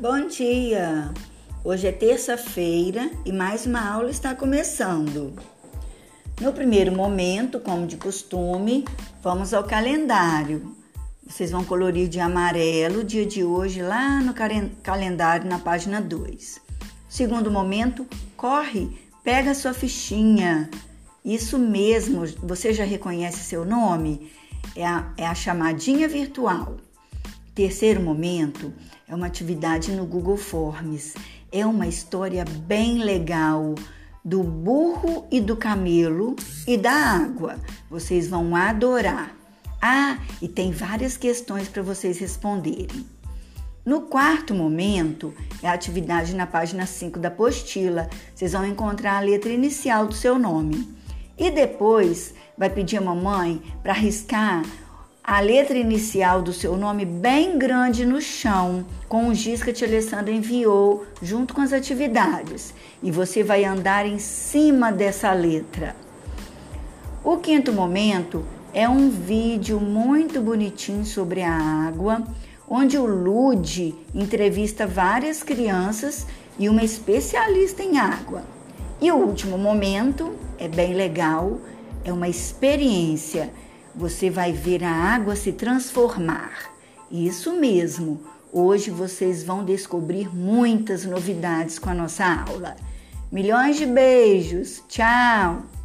Bom dia! Hoje é terça-feira e mais uma aula está começando. No primeiro momento, como de costume, vamos ao calendário. Vocês vão colorir de amarelo o dia de hoje lá no calendário na página 2. Segundo momento, corre, pega sua fichinha. Isso mesmo, você já reconhece seu nome? É a, é a chamadinha virtual. Terceiro momento é uma atividade no Google Forms. É uma história bem legal do burro e do camelo e da água. Vocês vão adorar. Ah, e tem várias questões para vocês responderem. No quarto momento, é a atividade na página 5 da apostila. Vocês vão encontrar a letra inicial do seu nome. E depois vai pedir a mamãe para riscar a letra inicial do seu nome bem grande no chão, com o giz que a tia Alessandra enviou junto com as atividades. E você vai andar em cima dessa letra. O quinto momento é um vídeo muito bonitinho sobre a água, onde o Lude entrevista várias crianças e uma especialista em água. E o último momento é bem legal, é uma experiência você vai ver a água se transformar. Isso mesmo, hoje vocês vão descobrir muitas novidades com a nossa aula. Milhões de beijos, tchau!